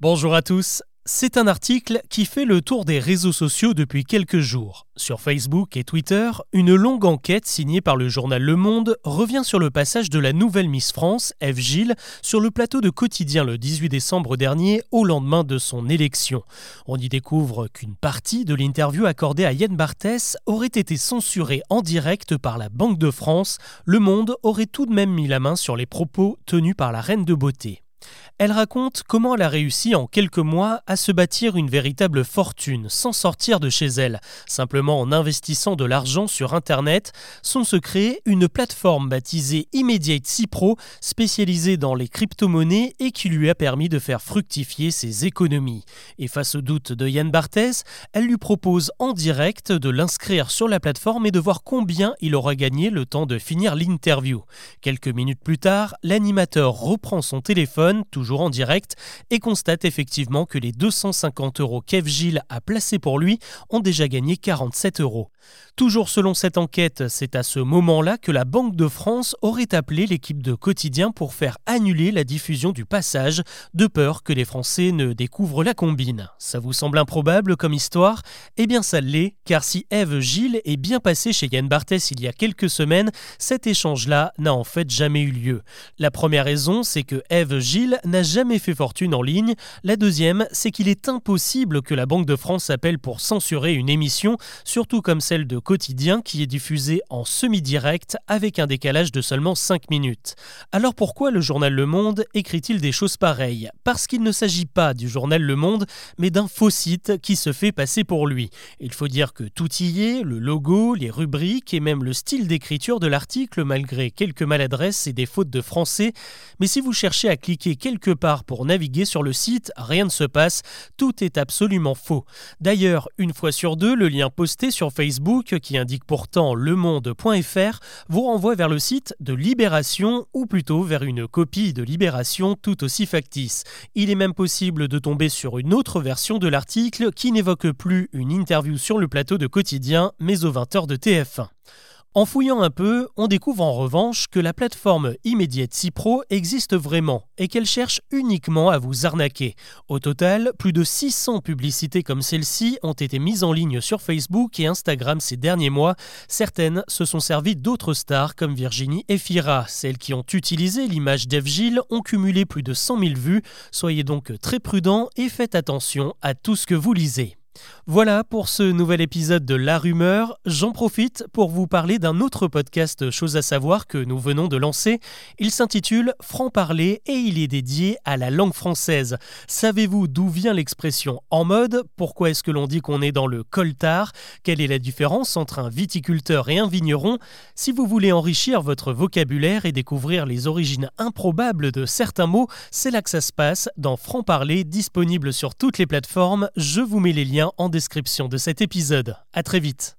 Bonjour à tous. C'est un article qui fait le tour des réseaux sociaux depuis quelques jours. Sur Facebook et Twitter, une longue enquête signée par le journal Le Monde revient sur le passage de la nouvelle Miss France, Eve Gilles, sur le plateau de Quotidien le 18 décembre dernier, au lendemain de son élection. On y découvre qu'une partie de l'interview accordée à Yann Barthès aurait été censurée en direct par la Banque de France. Le Monde aurait tout de même mis la main sur les propos tenus par la reine de beauté. Elle raconte comment elle a réussi en quelques mois à se bâtir une véritable fortune sans sortir de chez elle, simplement en investissant de l'argent sur Internet. Son secret, une plateforme baptisée Immediate Cipro, spécialisée dans les crypto-monnaies et qui lui a permis de faire fructifier ses économies. Et face au doute de Yann Barthès, elle lui propose en direct de l'inscrire sur la plateforme et de voir combien il aura gagné le temps de finir l'interview. Quelques minutes plus tard, l'animateur reprend son téléphone, en direct, et constate effectivement que les 250 euros qu'Eve Gilles a placés pour lui ont déjà gagné 47 euros. Toujours selon cette enquête, c'est à ce moment-là que la Banque de France aurait appelé l'équipe de quotidien pour faire annuler la diffusion du passage, de peur que les Français ne découvrent la combine. Ça vous semble improbable comme histoire? Eh bien ça l'est, car si Eve Gilles est bien passée chez Yann Barthès il y a quelques semaines, cet échange-là n'a en fait jamais eu lieu. La première raison, c'est que Eve Gilles n'a jamais fait fortune en ligne. La deuxième, c'est qu'il est impossible que la Banque de France appelle pour censurer une émission, surtout comme celle de Quotidien qui est diffusée en semi-direct avec un décalage de seulement 5 minutes. Alors pourquoi le journal Le Monde écrit-il des choses pareilles? Parce qu'il ne s'agit pas du journal Le Monde, mais d'un faux site qui se fait passer pour lui. Il faut dire que tout y est, le logo, les rubriques et même le style d'écriture de l'article malgré quelques maladresses et des fautes de français. Mais si vous cherchez à cliquer part pour naviguer sur le site, rien ne se passe, tout est absolument faux. D'ailleurs, une fois sur deux, le lien posté sur Facebook, qui indique pourtant lemonde.fr, vous renvoie vers le site de Libération, ou plutôt vers une copie de Libération tout aussi factice. Il est même possible de tomber sur une autre version de l'article qui n'évoque plus une interview sur le plateau de quotidien, mais aux 20h de TF1. En fouillant un peu, on découvre en revanche que la plateforme Immediate Cipro existe vraiment et qu'elle cherche uniquement à vous arnaquer. Au total, plus de 600 publicités comme celle-ci ont été mises en ligne sur Facebook et Instagram ces derniers mois. Certaines se sont servies d'autres stars comme Virginie et Fira. Celles qui ont utilisé l'image d'Eve Gilles ont cumulé plus de 100 000 vues. Soyez donc très prudents et faites attention à tout ce que vous lisez. Voilà pour ce nouvel épisode de La Rumeur. J'en profite pour vous parler d'un autre podcast Chose à savoir que nous venons de lancer. Il s'intitule Franc parler et il est dédié à la langue française. Savez-vous d'où vient l'expression en mode? Pourquoi est-ce que l'on dit qu'on est dans le coltard? Quelle est la différence entre un viticulteur et un vigneron? Si vous voulez enrichir votre vocabulaire et découvrir les origines improbables de certains mots, c'est là que ça se passe dans Franc parler disponible sur toutes les plateformes. Je vous mets les liens en description de cet épisode. À très vite.